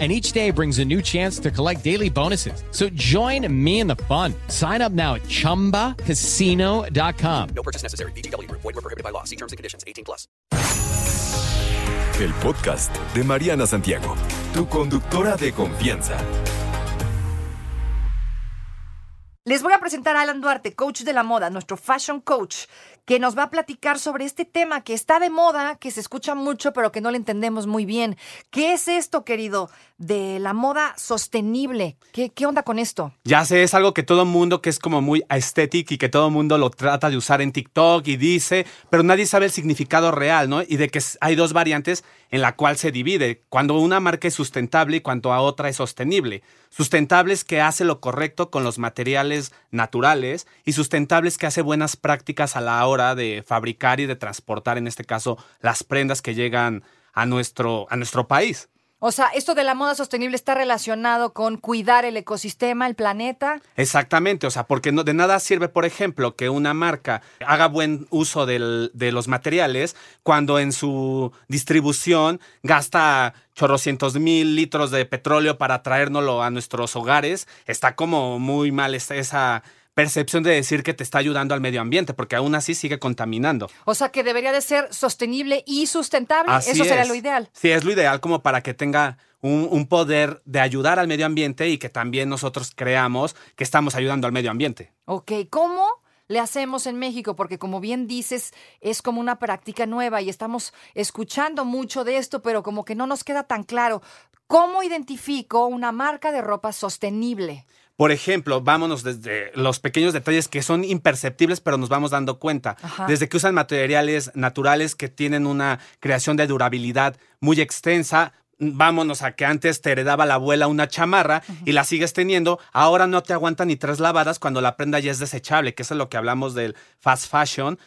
and each day brings a new chance to collect daily bonuses. So join me in the fun. Sign up now at ChumbaCasino.com. No purchase necessary. BGW. Void were prohibited by law. See terms and conditions. 18 plus. El podcast de Mariana Santiago, tu conductora de confianza. Les voy a presentar a Alan Duarte, coach de la moda, nuestro fashion coach, que nos va a platicar sobre este tema que está de moda, que se escucha mucho, pero que no le entendemos muy bien. ¿Qué es esto, querido, de la moda sostenible? ¿Qué, qué onda con esto? Ya sé, es algo que todo mundo que es como muy aesthetic y que todo mundo lo trata de usar en TikTok y dice, pero nadie sabe el significado real, ¿no? Y de que hay dos variantes en la cual se divide, cuando una marca es sustentable y cuando a otra es sostenible. Sustentables que hace lo correcto con los materiales naturales y sustentables que hace buenas prácticas a la hora de fabricar y de transportar, en este caso, las prendas que llegan a nuestro, a nuestro país. O sea, esto de la moda sostenible está relacionado con cuidar el ecosistema, el planeta. Exactamente, o sea, porque de nada sirve, por ejemplo, que una marca haga buen uso de los materiales cuando en su distribución gasta chorrocientos mil litros de petróleo para traérnoslo a nuestros hogares. Está como muy mal esa percepción de decir que te está ayudando al medio ambiente, porque aún así sigue contaminando. O sea, que debería de ser sostenible y sustentable. Así Eso sería es. lo ideal. Sí, es lo ideal como para que tenga un, un poder de ayudar al medio ambiente y que también nosotros creamos que estamos ayudando al medio ambiente. Ok, ¿cómo le hacemos en México? Porque como bien dices, es como una práctica nueva y estamos escuchando mucho de esto, pero como que no nos queda tan claro. ¿Cómo identifico una marca de ropa sostenible? Por ejemplo, vámonos desde los pequeños detalles que son imperceptibles, pero nos vamos dando cuenta. Ajá. Desde que usan materiales naturales que tienen una creación de durabilidad muy extensa. Vámonos a que antes te heredaba la abuela una chamarra y la sigues teniendo. Ahora no te aguanta ni tres lavadas cuando la prenda ya es desechable, que eso es lo que hablamos del fast fashion.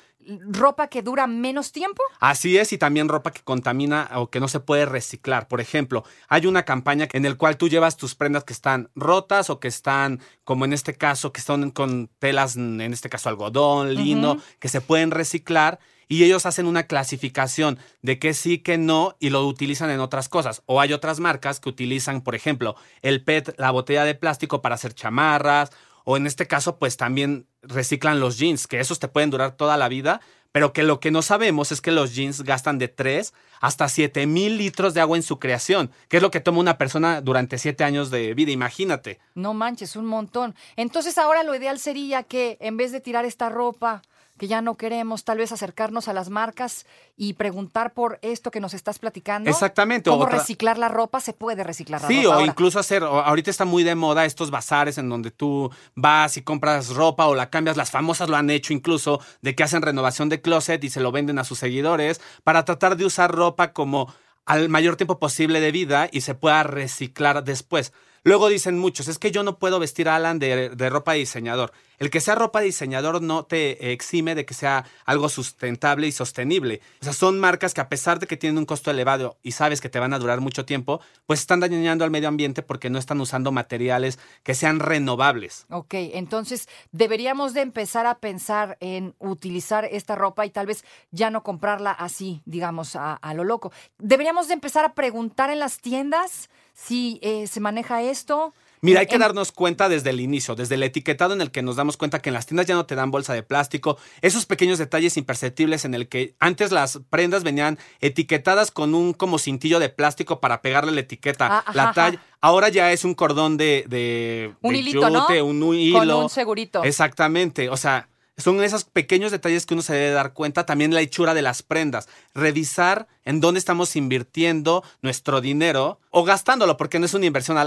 ¿Ropa que dura menos tiempo? Así es, y también ropa que contamina o que no se puede reciclar. Por ejemplo, hay una campaña en el cual tú llevas tus prendas que están rotas o que están, como en este caso, que están con telas, en este caso algodón, lino, que se pueden reciclar. Y ellos hacen una clasificación de que sí, que no, y lo utilizan en otras cosas. O hay otras marcas que utilizan, por ejemplo, el PET, la botella de plástico para hacer chamarras, o en este caso, pues también reciclan los jeans, que esos te pueden durar toda la vida, pero que lo que no sabemos es que los jeans gastan de 3 hasta 7 mil litros de agua en su creación, que es lo que toma una persona durante 7 años de vida, imagínate. No manches, un montón. Entonces ahora lo ideal sería que en vez de tirar esta ropa que ya no queremos, tal vez acercarnos a las marcas y preguntar por esto que nos estás platicando. Exactamente, ¿Cómo otra- reciclar la ropa? Se puede reciclar la Sí, ropa. o ahora. incluso hacer, o- ahorita está muy de moda estos bazares en donde tú vas y compras ropa o la cambias, las famosas lo han hecho incluso, de que hacen renovación de closet y se lo venden a sus seguidores para tratar de usar ropa como al mayor tiempo posible de vida y se pueda reciclar después. Luego dicen muchos, es que yo no puedo vestir a Alan de, de ropa de diseñador. El que sea ropa diseñador no te exime de que sea algo sustentable y sostenible. O sea, son marcas que a pesar de que tienen un costo elevado y sabes que te van a durar mucho tiempo, pues están dañando al medio ambiente porque no están usando materiales que sean renovables. Ok, entonces deberíamos de empezar a pensar en utilizar esta ropa y tal vez ya no comprarla así, digamos, a, a lo loco. Deberíamos de empezar a preguntar en las tiendas si eh, se maneja esto. Mira, hay que En- darnos cuenta desde el inicio, desde el etiquetado en el que nos damos cuenta que en las tiendas ya no te dan bolsa de plástico, esos pequeños detalles imperceptibles en el que antes las prendas venían etiquetadas con un como cintillo de plástico para pegarle la etiqueta, Ah, la talla. Ahora ya es un cordón de, de, Un de hilito, un hilo. Con un segurito. Exactamente, o sea, son esos pequeños detalles que uno se debe dar cuenta. También la hechura de las prendas. Revisar en dónde estamos invirtiendo nuestro dinero o gastándolo, porque no es una inversión,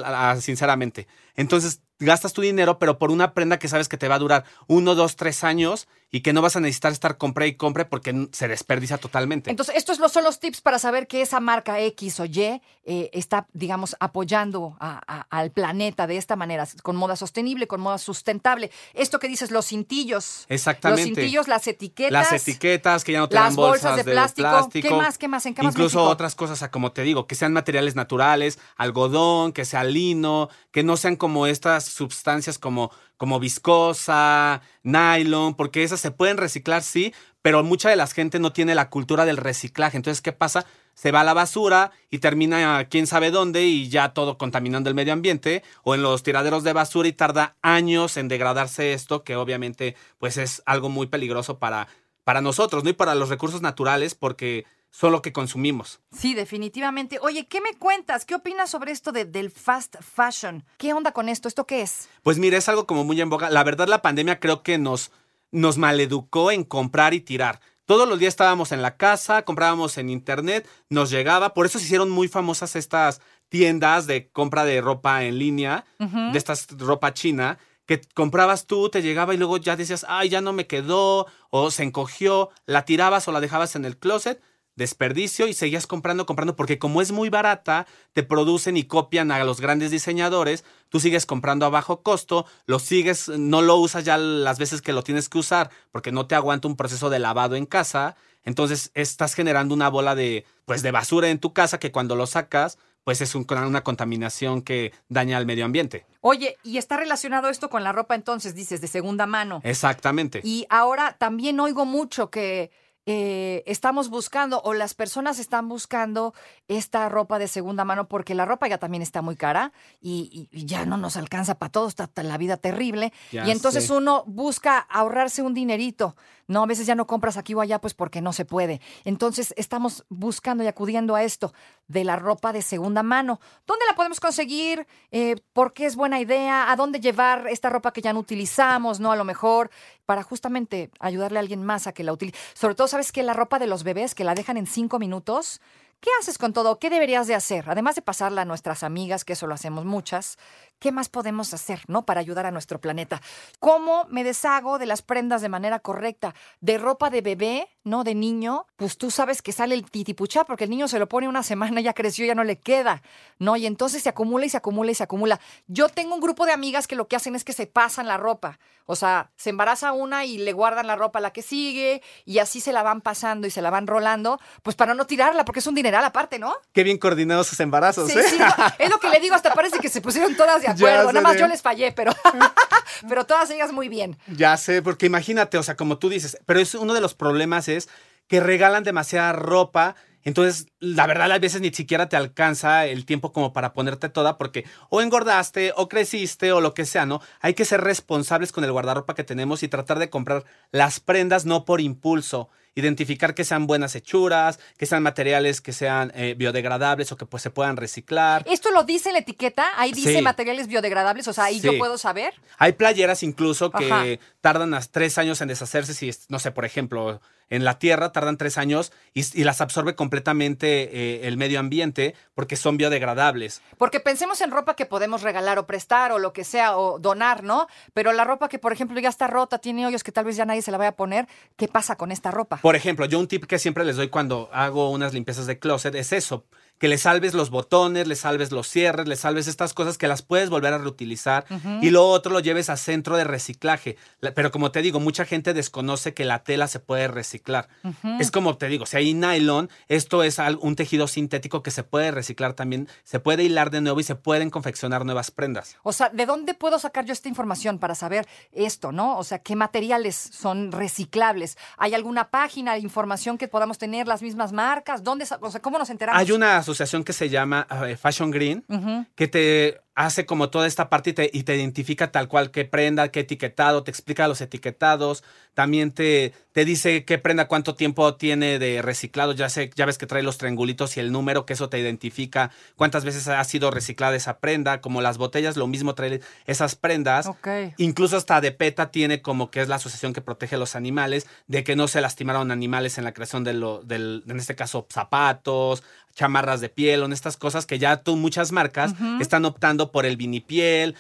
sinceramente. Entonces, gastas tu dinero, pero por una prenda que sabes que te va a durar uno, dos, tres años y que no vas a necesitar estar compre y compre porque se desperdicia totalmente. Entonces, estos son los tips para saber que esa marca X o Y eh, está, digamos, apoyando a- a- al planeta de esta manera, con moda sostenible, con moda sustentable. Esto que dices, los cintillos. Exactamente. Los cintillos, las etiquetas. Las etiquetas que ya no te las dan bolsas, bolsas de plástico. ¿Qué más? ¿Qué más? ¿En qué más Incluso otras cosas, como te digo, que sean materiales naturales, algodón, que sea lino, que no sean como estas sustancias como, como viscosa, nylon, porque esas se pueden reciclar, sí, pero mucha de la gente no tiene la cultura del reciclaje. Entonces, ¿qué pasa? Se va a la basura y termina quién sabe dónde y ya todo contaminando el medio ambiente o en los tiraderos de basura y tarda años en degradarse esto, que obviamente pues es algo muy peligroso para, para nosotros, ¿no? Y para los recursos naturales porque son lo que consumimos. Sí, definitivamente. Oye, ¿qué me cuentas? ¿Qué opinas sobre esto de- del fast fashion? ¿Qué onda con esto? ¿Esto qué es? Pues mira, es algo como muy en boga. La verdad, la pandemia creo que nos, nos maleducó en comprar y tirar. Todos los días estábamos en la casa, comprábamos en internet, nos llegaba. Por eso se hicieron muy famosas estas tiendas de compra de ropa en línea, de estas ropa china, que comprabas tú, te llegaba y luego ya decías, ay, ya no me quedó, o se encogió, la tirabas o la dejabas en el closet, desperdicio y seguías comprando, comprando, porque como es muy barata, te producen y copian a los grandes diseñadores, tú sigues comprando a bajo costo, lo sigues, no lo usas ya las veces que lo tienes que usar, porque no te aguanta un proceso de lavado en casa, entonces estás generando una bola de, pues, de basura en tu casa que cuando lo sacas, pues es un- una contaminación que daña al medio ambiente. Oye, y está relacionado esto con la ropa entonces, dices, de segunda mano. Exactamente. Y ahora también oigo mucho que eh, estamos buscando o las personas están buscando esta ropa de segunda mano porque la ropa ya también está muy cara y, y- y ya no nos alcanza para todos, está la vida terrible. Ya y entonces sé. uno busca ahorrarse un dinerito. No, a veces ya no compras aquí o allá pues porque no se puede. Entonces estamos buscando y acudiendo a esto de la ropa de segunda mano. ¿Dónde la podemos conseguir? Eh, ¿Por qué es buena idea? ¿A dónde llevar esta ropa que ya no utilizamos? ¿No? A lo mejor para justamente ayudarle a alguien más a que la utilice. Sobre todo, ¿sabes que La ropa de los bebés que la dejan en cinco minutos. ¿Qué haces con todo? ¿Qué deberías de hacer? Además de pasarla a nuestras amigas, que eso lo hacemos muchas, ¿qué más podemos hacer, no? Para ayudar a nuestro planeta. ¿Cómo me deshago de las prendas de manera correcta? De ropa de bebé, ¿no? De niño, pues tú sabes que sale el titipuchá porque el niño se lo pone una semana, ya creció, ya no le queda, ¿no? Y entonces se acumula y se acumula y se acumula. Yo tengo un grupo de amigas que lo que hacen es que se pasan la ropa. O sea, se embaraza una y le guardan la ropa a la que sigue y así se la van pasando y se la van rolando, pues para no tirarla, porque es un dineral aparte, ¿no? Qué bien coordinados sus embarazos, Sí, ¿eh? sí, no, es lo que le digo, hasta parece que se pusieron todas de acuerdo. Nada más yo les fallé, pero, pero todas ellas muy bien. Ya sé, porque imagínate, o sea, como tú dices, pero es uno de los problemas es que regalan demasiada ropa. Entonces, la verdad, a veces ni siquiera te alcanza el tiempo como para ponerte toda, porque o engordaste, o creciste, o lo que sea, ¿no? Hay que ser responsables con el guardarropa que tenemos y tratar de comprar las prendas no por impulso. Identificar que sean buenas hechuras, que sean materiales que sean eh, biodegradables o que pues se puedan reciclar. ¿Esto lo dice la etiqueta? Ahí dice Sí. materiales biodegradables, o sea, ahí yo puedo saber. Hay playeras incluso que Ajá. tardan hasta tres años en deshacerse. Si, no sé, por ejemplo, en la tierra tardan tres años y, y las absorbe completamente eh, el medio ambiente porque son biodegradables. Porque pensemos en ropa que podemos regalar o prestar o lo que sea o donar, ¿no? Pero la ropa que, por ejemplo, ya está rota, tiene hoyos que tal vez ya nadie se la vaya a poner, ¿qué pasa con esta ropa? Por ejemplo, yo un tip que siempre les doy cuando hago unas limpiezas de closet es eso. Que le salves los botones, le salves los cierres, le salves estas cosas que las puedes volver a reutilizar. Y lo otro lo lleves a centro de reciclaje. La- Pero como te digo, mucha gente desconoce que la tela se puede reciclar. Es como te digo, si hay nylon, esto es un tejido sintético que se puede reciclar también, se puede hilar de nuevo y se pueden confeccionar nuevas prendas. O sea, ¿de dónde puedo sacar yo esta información para saber esto, no? O sea, ¿qué materiales son reciclables? ¿Hay alguna página, información que podamos tener, las mismas marcas? ¿Dónde, o sea, cómo nos enteramos? Hay una asociación que se llama eh, Fashion Green, que te hace como toda esta parte y te, y te identifica tal cual qué prenda, qué etiquetado, te explica los etiquetados, también te, te dice qué prenda, cuánto tiempo tiene de reciclado, ya, sé, ya ves que trae los triangulitos y el número, que eso te identifica cuántas veces ha sido reciclada esa prenda, como las botellas, lo mismo trae esas prendas. Incluso hasta de PETA tiene como que es la asociación que protege a los animales, de que no se lastimaron animales en la creación de lo, del, en este caso, zapatos, chamarras de piel, en estas cosas que ya tú, muchas marcas están optando por el vinipiel,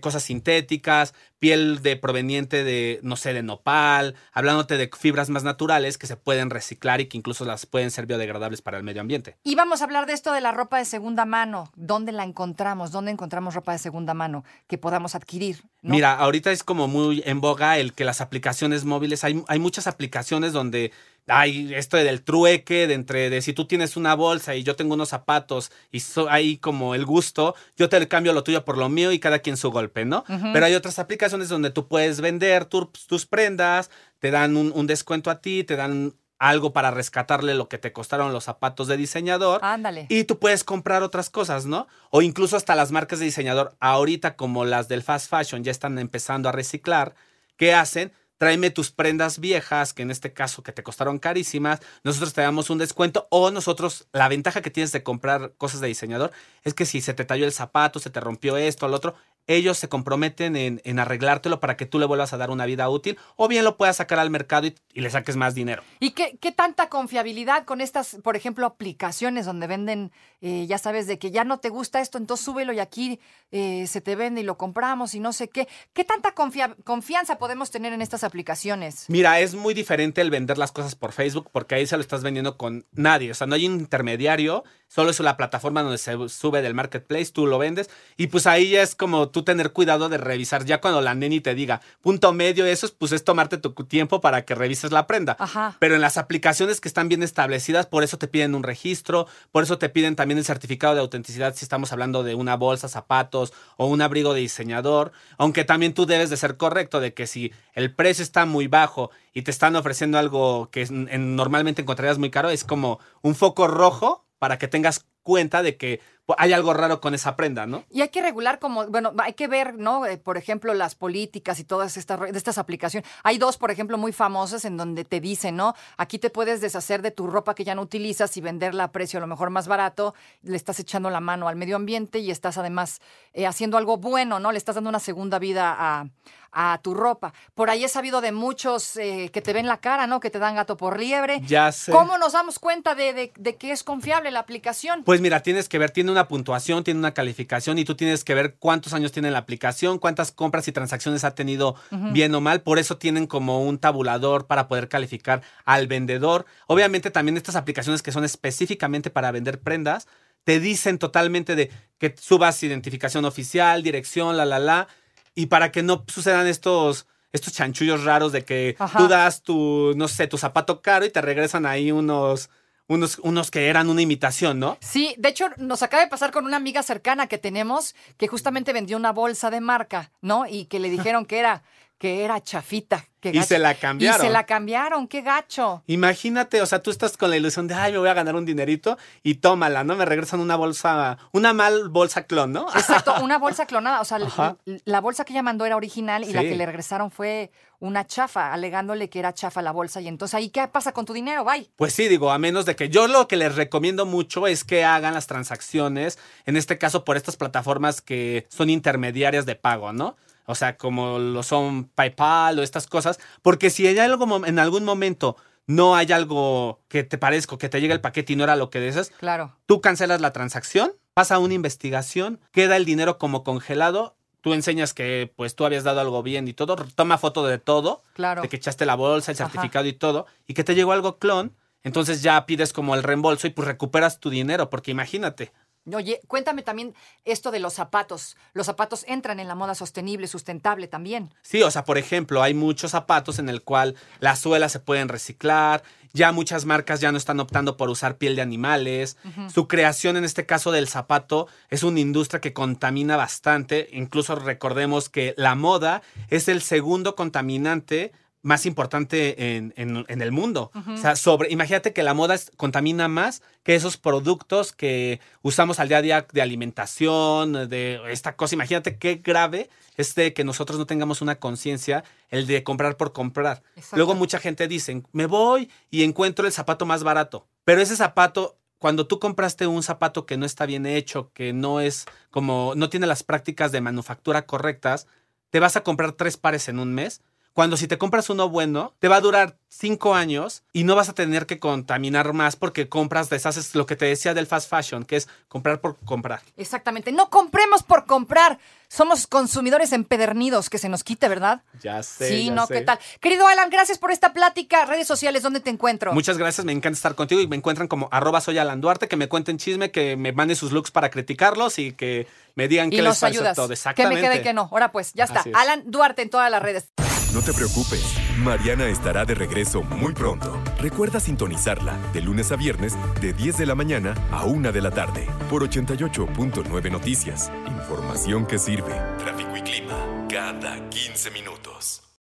cosas sintéticas, piel de proveniente de, no sé, de nopal, hablándote de fibras más naturales que se pueden reciclar y que incluso las pueden ser biodegradables para el medio ambiente. Y vamos a hablar de esto de la ropa de segunda mano. ¿Dónde la encontramos? ¿Dónde encontramos ropa de segunda mano que podamos adquirir? ¿no? Mira, ahorita es como muy en boga el que las aplicaciones móviles, hay, hay muchas aplicaciones donde hay esto del trueque, de entre de si tú tienes una bolsa y yo tengo unos zapatos y so- hay como el gusto, yo te cambio lo tuyo por lo mío y cada quien su golpe, ¿no? Pero hay otras aplicaciones donde tú puedes vender tu- tus prendas, te dan un, un descuento a ti, te dan algo para rescatarle lo que te costaron los zapatos de diseñador. Ándale. Y tú puedes comprar otras cosas, ¿no? O incluso hasta las marcas de diseñador, ahorita como las del fast fashion ya están empezando a reciclar, ¿qué hacen? Tráeme tus prendas viejas, que en este caso que te costaron carísimas, nosotros te damos un descuento o nosotros, la ventaja que tienes de comprar cosas de diseñador es que si se te talló el zapato, se te rompió esto, lo otro, ellos se comprometen en, en arreglártelo para que tú le vuelvas a dar una vida útil o bien lo puedas sacar al mercado y, y le saques más dinero. ¿Y qué, qué tanta confiabilidad con estas, por ejemplo, aplicaciones donde venden, eh, ya sabes, de que ya no te gusta esto, entonces súbelo y aquí eh, se te vende y lo compramos y no sé qué? ¿Qué tanta confia- confianza podemos tener en estas aplicaciones? Mira, es muy diferente el vender las cosas por Facebook porque ahí se lo estás vendiendo con nadie. O sea, no hay un intermediario, solo es la plataforma donde se sube del marketplace, tú lo vendes y pues ahí ya es como tú tener cuidado de revisar. Ya cuando la neni te diga punto medio, eso es, pues es tomarte tu tiempo para que revises la prenda. Ajá. Pero en las aplicaciones que están bien establecidas, por eso te piden un registro, por eso te piden también el certificado de autenticidad si estamos hablando de una bolsa, zapatos o un abrigo de diseñador, aunque también tú debes de ser correcto de que si el precio está muy bajo y te están ofreciendo algo que en- en- normalmente encontrarías muy caro, es como un foco rojo para que tengas cuenta de que pues, hay algo raro con esa prenda, ¿no? Y hay que regular como, bueno, hay que ver, ¿no? Eh, por ejemplo, las políticas y todas estas, estas aplicaciones. Hay dos, por ejemplo, muy famosas en donde te dicen, ¿no? Aquí te puedes deshacer de tu ropa que ya no utilizas y venderla a precio a lo mejor más barato. Le estás echando la mano al medio ambiente y estás además eh, haciendo algo bueno, ¿no? Le estás dando una segunda vida a, a tu ropa. Por ahí he sabido de muchos eh, que te ven la cara, ¿no? Que te dan gato por liebre. Ya sé. ¿Cómo nos damos cuenta de, de- de que es confiable la aplicación? Pues mira, tienes que ver, tiene una puntuación, tiene una calificación y tú tienes que ver cuántos años tiene la aplicación, cuántas compras y transacciones ha tenido bien o mal. Por eso tienen como un tabulador para poder calificar al vendedor. Obviamente también estas aplicaciones que son específicamente para vender prendas, te dicen totalmente de que subas identificación oficial, dirección, la, la, la. Y para que no sucedan estos... Estos chanchullos raros de que Ajá. tú das tu, no sé, tu zapato caro y te regresan ahí unos, unos, unos que eran una imitación, ¿no? Sí, de hecho nos acaba de pasar con una amiga cercana que tenemos que justamente vendió una bolsa de marca, ¿no? Y que le dijeron que era que era chafita. Y se la cambiaron. Y se la cambiaron, qué gacho. Imagínate, o sea, tú estás con la ilusión de, ay, me voy a ganar un dinerito y tómala, ¿no? Me regresan una bolsa, una mal bolsa clon, ¿no? Exacto, una bolsa clonada. O sea, la, la bolsa que ella mandó era original y la que le regresaron fue una chafa, alegándole que era chafa la bolsa. Y entonces ahí, ¿qué pasa con tu dinero? Bye. Pues sí, digo, a menos de que yo lo que les recomiendo mucho es que hagan las transacciones, en este caso por estas plataformas que son intermediarias de pago, ¿no? O sea, como lo son PayPal o estas cosas, porque si hay algo en algún momento no hay algo que te parezca, que te llegue el paquete y no era lo que deseas, Claro. tú cancelas la transacción, pasa una investigación, queda el dinero como congelado, tú enseñas que pues tú habías dado algo bien y todo, toma foto de todo, Claro. de que echaste la bolsa, el Ajá. certificado y todo, y que te llegó algo clon, entonces ya pides como el reembolso y pues recuperas tu dinero, porque imagínate. Oye, cuéntame también esto de los zapatos. Los zapatos entran en la moda sostenible, sustentable también. Sí, o sea, por ejemplo, hay muchos zapatos en el cual las suelas se pueden reciclar, ya muchas marcas ya no están optando por usar piel de animales. Su creación, en este caso del zapato, es una industria que contamina bastante. Incluso recordemos que la moda es el segundo contaminante más importante en, en- en el mundo. O sea, sobre, imagínate que la moda es- contamina más que esos productos que usamos al día a día de alimentación, de esta cosa. Imagínate qué grave es de que nosotros no tengamos una conciencia, el de comprar por comprar. Exacto. Luego mucha gente dice, me voy y encuentro el zapato más barato. Pero ese zapato, cuando tú compraste un zapato que no está bien hecho, que no es como, no tiene las prácticas de manufactura correctas, te vas a comprar tres pares en un mes. Cuando si te compras uno bueno, te va a durar cinco años y no vas a tener que contaminar más porque compras, deshaces lo que te decía del fast fashion, que es comprar por comprar. Exactamente. No compremos por comprar. Somos consumidores empedernidos, que se nos quite, ¿verdad? Ya sé. Sí, ya no, sé. ¿qué tal? Querido Alan, gracias por esta plática. Redes sociales, ¿dónde te encuentro? Muchas gracias, me encanta estar contigo y me encuentran como arroba soy Alan Duarte, que me cuenten chisme, que me manden sus looks para criticarlos y que me digan y qué les ayudas. todo. Que Exactamente. me quede que no. Ahora pues, ya está. Es. Alan Duarte en todas las redes. No te preocupes, Mariana estará de regreso muy pronto. Recuerda sintonizarla de lunes a viernes de 10 de la mañana a 1 de la tarde por 88.9 Noticias. Información que sirve. Tráfico y clima cada 15 minutos.